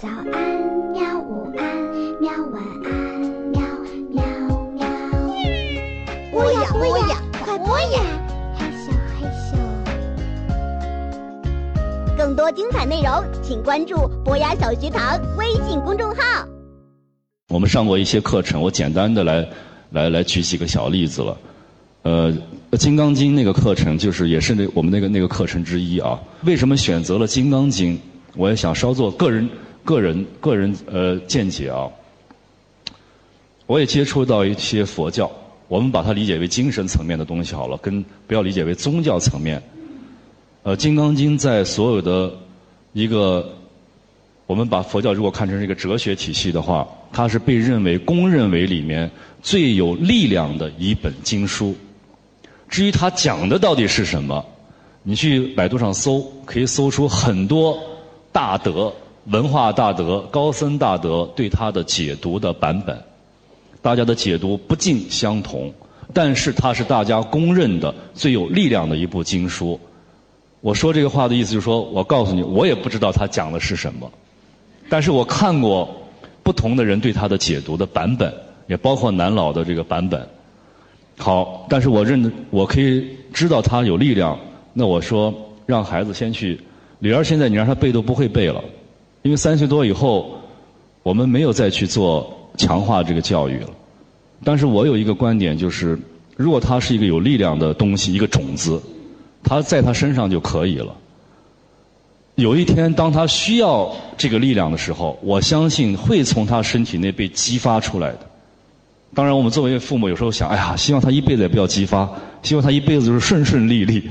早安，喵！午安，喵！晚安，喵喵喵。播呀播呀，快播呀！嘿咻嘿咻。更多精彩内容，请关注博雅小学堂微信公众号。我们上过一些课程，我简单的来来来举几个小例子了。呃，《金刚经》那个课程就是也是那我们那个那个课程之一啊。为什么选择了《金刚经》？我也想稍作个人。个人个人呃见解啊，我也接触到一些佛教，我们把它理解为精神层面的东西好了，跟不要理解为宗教层面。呃，《金刚经》在所有的一个，我们把佛教如果看成是一个哲学体系的话，它是被认为公认为里面最有力量的一本经书。至于它讲的到底是什么，你去百度上搜，可以搜出很多大德。文化大德、高僧大德对他的解读的版本，大家的解读不尽相同，但是它是大家公认的最有力量的一部经书。我说这个话的意思就是说，我告诉你，我也不知道他讲的是什么，但是我看过不同的人对他的解读的版本，也包括南老的这个版本。好，但是我认，我可以知道他有力量。那我说，让孩子先去。李儿现在你让他背都不会背了。因为三岁多以后，我们没有再去做强化这个教育了。但是我有一个观点，就是如果他是一个有力量的东西，一个种子，他在他身上就可以了。有一天，当他需要这个力量的时候，我相信会从他身体内被激发出来的。当然，我们作为父母，有时候想，哎呀，希望他一辈子也不要激发，希望他一辈子就是顺顺利利，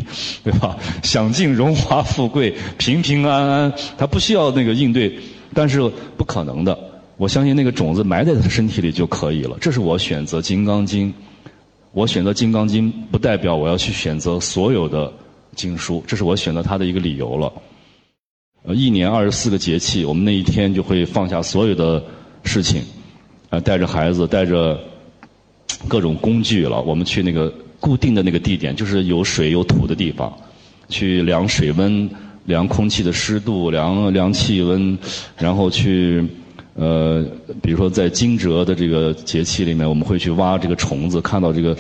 对吧？享尽荣华富贵，平平安安，他不需要那个应对，但是不可能的。我相信那个种子埋在他身体里就可以了。这是我选择《金刚经》，我选择《金刚经》不代表我要去选择所有的经书，这是我选择它的一个理由了。呃，一年二十四个节气，我们那一天就会放下所有的事情，呃，带着孩子，带着。各种工具了，我们去那个固定的那个地点，就是有水有土的地方，去量水温、量空气的湿度、量量气温，然后去呃，比如说在惊蛰的这个节气里面，我们会去挖这个虫子，看到这个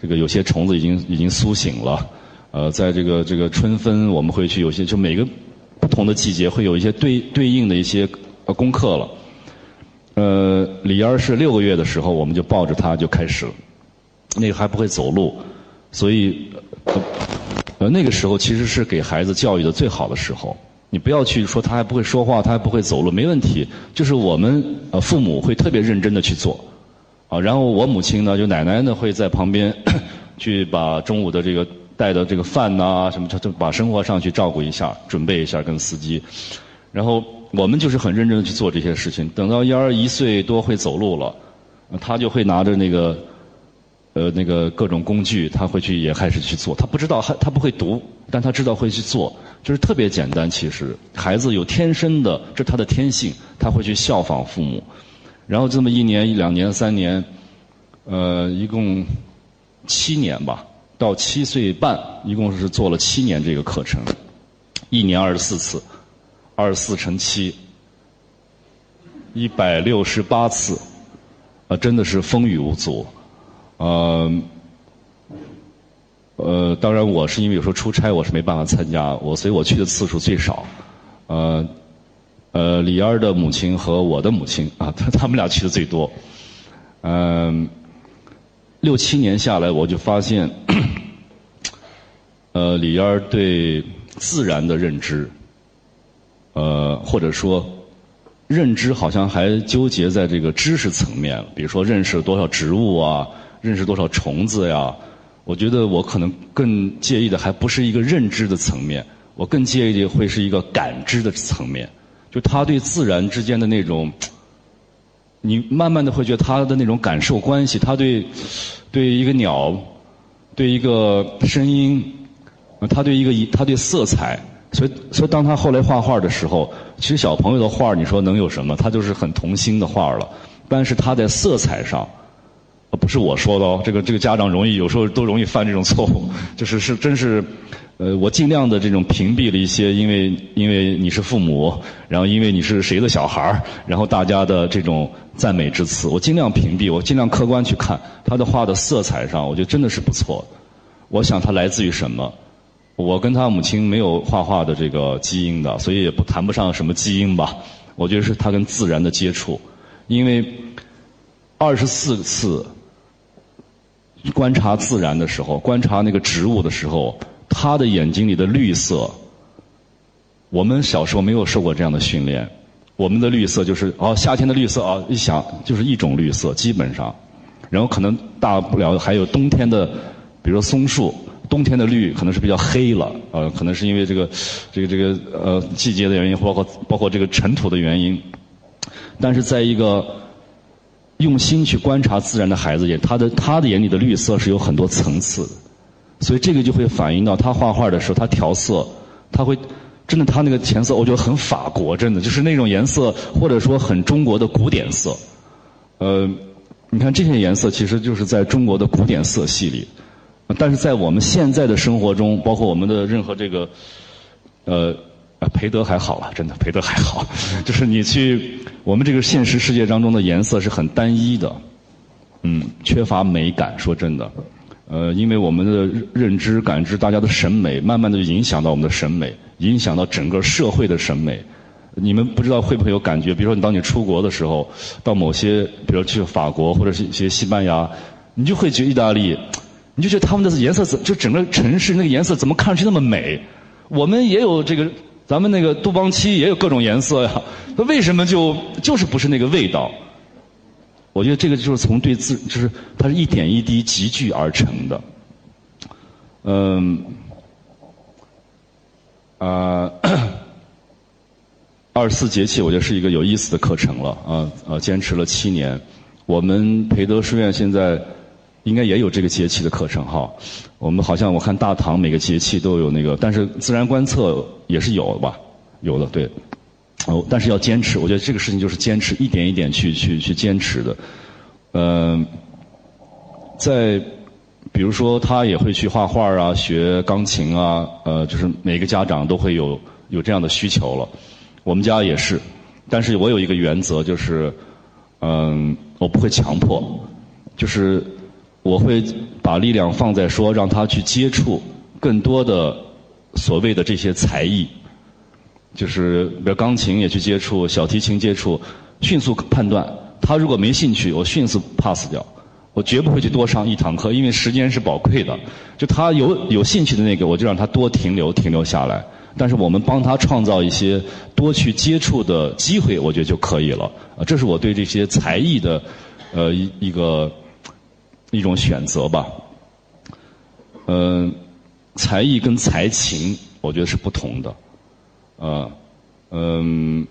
这个有些虫子已经已经苏醒了。呃，在这个这个春分，我们会去有些就每个不同的季节会有一些对对应的一些呃功课了。呃，李嫣是六个月的时候，我们就抱着她就开始了。那个还不会走路，所以呃那个时候其实是给孩子教育的最好的时候。你不要去说他还不会说话，他还不会走路，没问题。就是我们呃父母会特别认真的去做啊。然后我母亲呢，就奶奶呢会在旁边 去把中午的这个带的这个饭呐什么，就就把生活上去照顾一下，准备一下跟司机，然后。我们就是很认真的去做这些事情。等到婴儿一岁多会走路了，他就会拿着那个，呃，那个各种工具，他会去也开始去做。他不知道，他他不会读，但他知道会去做，就是特别简单。其实孩子有天生的，这是他的天性，他会去效仿父母。然后这么一年、一两年、三年，呃，一共七年吧，到七岁半，一共是做了七年这个课程，一年二十四次。二十四乘七，一百六十八次，啊，真的是风雨无阻，呃，呃，当然我是因为有时候出差，我是没办法参加，我所以我去的次数最少，呃，呃，李嫣的母亲和我的母亲啊，他他们俩去的最多，嗯，六七年下来，我就发现，呃，李嫣对自然的认知。呃，或者说，认知好像还纠结在这个知识层面，比如说认识多少植物啊，认识多少虫子呀。我觉得我可能更介意的还不是一个认知的层面，我更介意的会是一个感知的层面。就他对自然之间的那种，你慢慢的会觉得他的那种感受关系，他对对一个鸟，对一个声音，他对一个他对色彩。所以，所以当他后来画画的时候，其实小朋友的画你说能有什么？他就是很童心的画了。但是他在色彩上，不是我说的哦，这个这个家长容易有时候都容易犯这种错误，就是是真是，呃，我尽量的这种屏蔽了一些，因为因为你是父母，然后因为你是谁的小孩儿，然后大家的这种赞美之词，我尽量屏蔽，我尽量客观去看他的画的色彩上，我觉得真的是不错。我想他来自于什么？我跟他母亲没有画画的这个基因的，所以也不谈不上什么基因吧。我觉得是他跟自然的接触，因为二十四次观察自然的时候，观察那个植物的时候。他的眼睛里的绿色，我们小时候没有受过这样的训练。我们的绿色就是哦，夏天的绿色啊，一想就是一种绿色，基本上。然后可能大不了还有冬天的，比如说松树，冬天的绿可能是比较黑了，呃，可能是因为这个这个这个呃季节的原因，包括包括这个尘土的原因。但是在一个用心去观察自然的孩子眼，他的他的眼里的绿色是有很多层次的。所以这个就会反映到他画画的时候，他调色，他会真的他那个颜色，我觉得很法国，真的就是那种颜色，或者说很中国的古典色。呃，你看这些颜色其实就是在中国的古典色系里，但是在我们现在的生活中，包括我们的任何这个，呃，啊培德还好了，真的培德还好，就是你去我们这个现实世界当中的颜色是很单一的，嗯，缺乏美感，说真的。呃，因为我们的认知、感知，大家的审美，慢慢的影响到我们的审美，影响到整个社会的审美。你们不知道会不会有感觉？比如说，你当你出国的时候，到某些，比如去法国或者是一些西班牙，你就会觉得意大利，你就觉得他们的颜色，就整个城市那个颜色怎么看上去那么美？我们也有这个，咱们那个杜邦漆也有各种颜色呀，那为什么就就是不是那个味道？我觉得这个就是从对自，就是它是一点一滴集聚而成的。嗯，啊，二十四节气，我觉得是一个有意思的课程了啊啊，坚持了七年。我们培德书院现在应该也有这个节气的课程哈。我们好像我看大唐每个节气都有那个，但是自然观测也是有吧？有的对。哦，但是要坚持，我觉得这个事情就是坚持，一点一点去去去坚持的。嗯，在比如说他也会去画画啊，学钢琴啊，呃，就是每个家长都会有有这样的需求了。我们家也是，但是我有一个原则，就是嗯，我不会强迫，就是我会把力量放在说让他去接触更多的所谓的这些才艺。就是比如钢琴也去接触，小提琴接触，迅速判断。他如果没兴趣，我迅速 pass 掉。我绝不会去多上一堂课，因为时间是宝贵的。就他有有兴趣的那个，我就让他多停留停留下来。但是我们帮他创造一些多去接触的机会，我觉得就可以了。啊，这是我对这些才艺的呃一一个一种选择吧。嗯，才艺跟才情，我觉得是不同的。啊，嗯，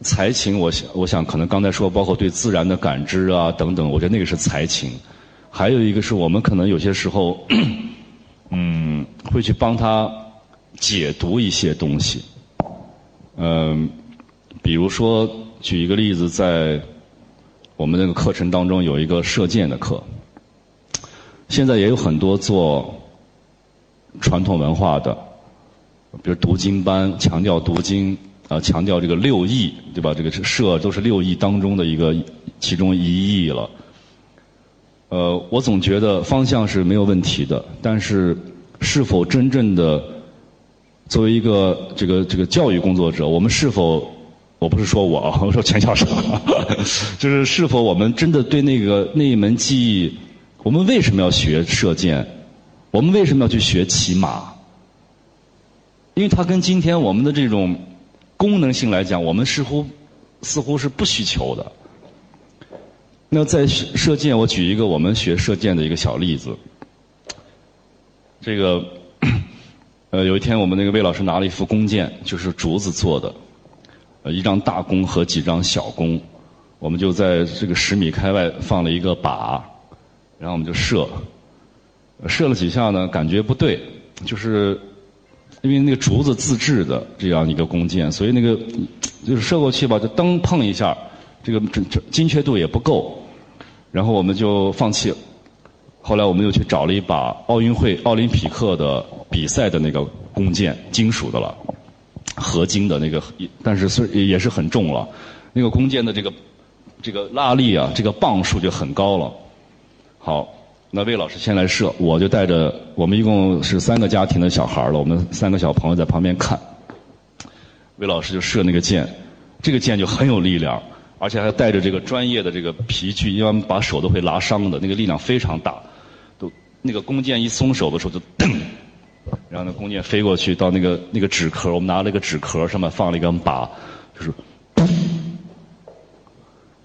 才情，我想，我想可能刚才说，包括对自然的感知啊等等，我觉得那个是才情。还有一个是我们可能有些时候，嗯，会去帮他解读一些东西。嗯，比如说举一个例子，在我们那个课程当中有一个射箭的课，现在也有很多做传统文化的。比如读经班强调读经，啊，强调这个六艺，对吧？这个射都是六艺当中的一个其中一艺了。呃，我总觉得方向是没有问题的，但是是否真正的作为一个这个这个教育工作者，我们是否我不是说我啊，我说钱教授，就是是否我们真的对那个那一门技艺，我们为什么要学射箭？我们为什么要去学骑马？因为它跟今天我们的这种功能性来讲，我们似乎似乎是不需求的。那在射箭，我举一个我们学射箭的一个小例子。这个 呃，有一天我们那个魏老师拿了一副弓箭，就是竹子做的，一张大弓和几张小弓，我们就在这个十米开外放了一个靶，然后我们就射，射了几下呢，感觉不对，就是。因为那个竹子自制的这样一个弓箭，所以那个就是射过去吧，就噔碰一下，这个准准精确度也不够，然后我们就放弃了。后来我们又去找了一把奥运会奥林匹克的比赛的那个弓箭，金属的了，合金的那个，但是是也是很重了。那个弓箭的这个这个拉力啊，这个磅数就很高了。好，那魏老师先来射，我就带着我们一共是三个家庭的小孩了，我们三个小朋友在旁边看。魏老师就射那个箭，这个箭就很有力量，而且还带着这个专业的这个皮具，因为把手都会拉伤的，那个力量非常大。都那个弓箭一松手的时候就噔，然后那弓箭飞过去到那个那个纸壳，我们拿了一个纸壳，上面放了一根靶，就是。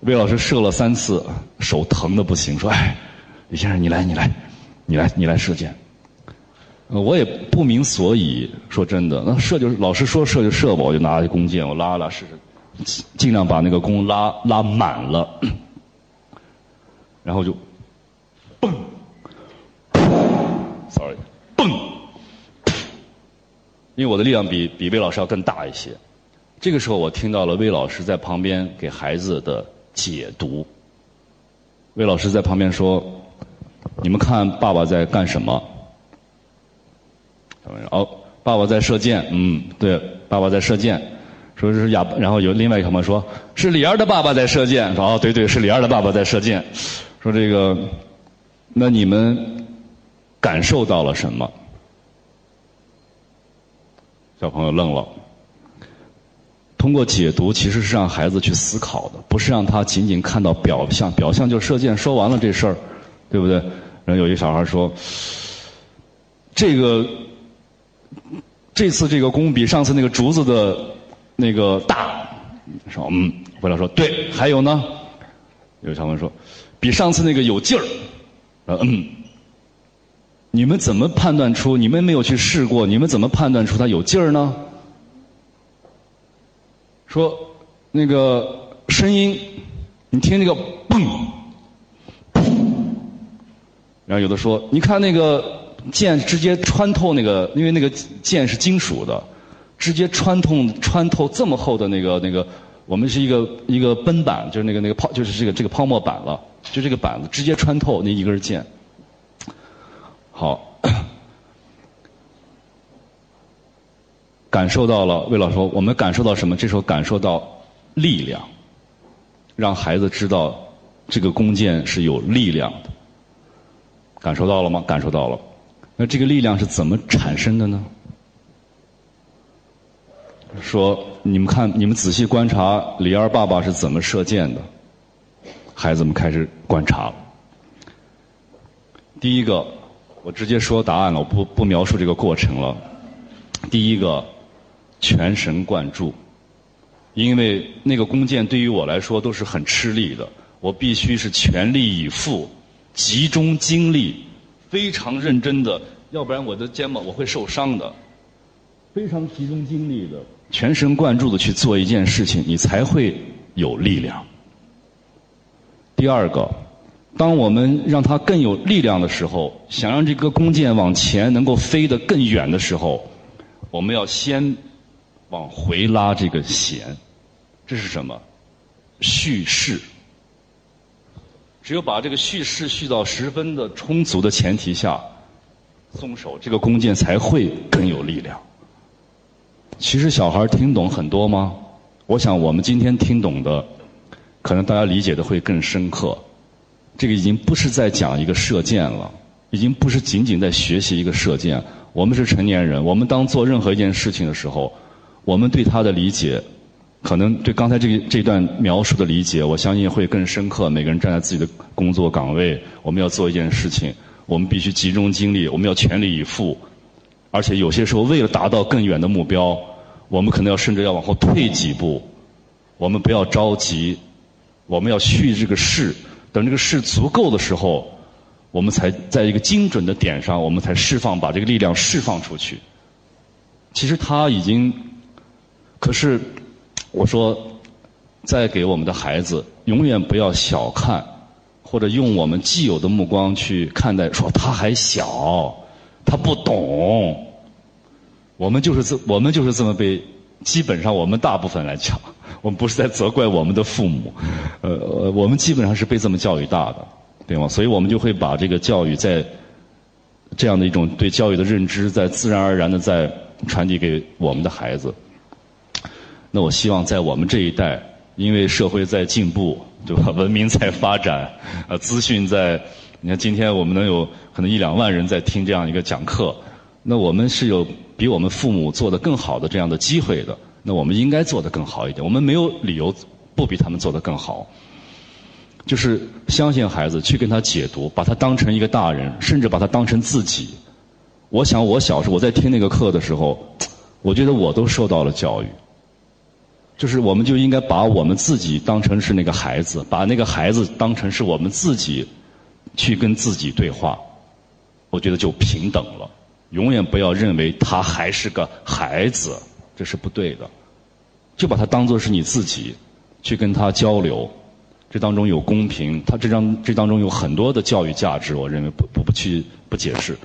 魏老师射了三次，手疼的不行，说：“哎，李先生，你来，你来，你来，你来射箭。”我也不明所以，说真的，那射就是老师说射就射吧，我就拿弓箭，我拉拉试试，尽量把那个弓拉拉满了，然后就，嘣，sorry，嘣，因为我的力量比比魏老师要更大一些。这个时候，我听到了魏老师在旁边给孩子的。解读。魏老师在旁边说：“你们看爸爸在干什么？”哦，爸爸在射箭。嗯，对，爸爸在射箭。说是亚，然后有另外一个朋友说：“是李二的爸爸在射箭。”哦，对对，是李二的爸爸在射箭。说这个，那你们感受到了什么？小朋友愣了。通过解读，其实是让孩子去思考的，不是让他仅仅看到表象。表象就射箭，说完了这事儿，对不对？然后有一小孩说：“这个这次这个弓比上次那个竹子的那个大。”说：“嗯。”回来说：“对。”还有呢？有小朋友说：“比上次那个有劲儿。”嗯。你们怎么判断出？你们没有去试过，你们怎么判断出它有劲儿呢？说那个声音，你听那个嘣，然后有的说，你看那个箭直接穿透那个，因为那个箭是金属的，直接穿透穿透这么厚的那个那个，我们是一个一个奔板，就是那个那个泡，就是这个这个泡沫板了，就这个板子直接穿透那一根箭。好。感受到了，魏老师，我们感受到什么？这时候感受到力量，让孩子知道这个弓箭是有力量的。感受到了吗？感受到了。那这个力量是怎么产生的呢？说你们看，你们仔细观察李二爸爸是怎么射箭的。孩子们开始观察了。第一个，我直接说答案了，我不不描述这个过程了。第一个。全神贯注，因为那个弓箭对于我来说都是很吃力的，我必须是全力以赴，集中精力，非常认真的，要不然我的肩膀我会受伤的。非常集中精力的，全神贯注的去做一件事情，你才会有力量。第二个，当我们让它更有力量的时候，想让这个弓箭往前能够飞得更远的时候，我们要先。往回拉这个弦，这是什么？蓄势。只有把这个蓄势蓄到十分的充足的前提下，松手，这个弓箭才会更有力量。其实小孩听懂很多吗？我想我们今天听懂的，可能大家理解的会更深刻。这个已经不是在讲一个射箭了，已经不是仅仅在学习一个射箭。我们是成年人，我们当做任何一件事情的时候。我们对他的理解，可能对刚才这这段描述的理解，我相信会更深刻。每个人站在自己的工作岗位，我们要做一件事情，我们必须集中精力，我们要全力以赴。而且有些时候，为了达到更远的目标，我们可能要甚至要往后退几步。我们不要着急，我们要蓄这个势，等这个势足够的时候，我们才在一个精准的点上，我们才释放，把这个力量释放出去。其实他已经。可是，我说，再给我们的孩子，永远不要小看，或者用我们既有的目光去看待，说他还小，他不懂。我们就是这，我们就是这么被，基本上我们大部分来讲，我们不是在责怪我们的父母，呃，我们基本上是被这么教育大的。对吗？所以我们就会把这个教育在这样的一种对教育的认知，在自然而然的在传递给我们的孩子。那我希望在我们这一代，因为社会在进步，对吧？文明在发展，呃，资讯在，你看今天我们能有可能一两万人在听这样一个讲课，那我们是有比我们父母做的更好的这样的机会的，那我们应该做得更好一点，我们没有理由不比他们做得更好。就是相信孩子，去跟他解读，把他当成一个大人，甚至把他当成自己。我想我小时候我在听那个课的时候，我觉得我都受到了教育。就是我们就应该把我们自己当成是那个孩子，把那个孩子当成是我们自己，去跟自己对话。我觉得就平等了，永远不要认为他还是个孩子，这是不对的。就把它当做是你自己，去跟他交流。这当中有公平，他这张这当中有很多的教育价值，我认为不不不去不解释。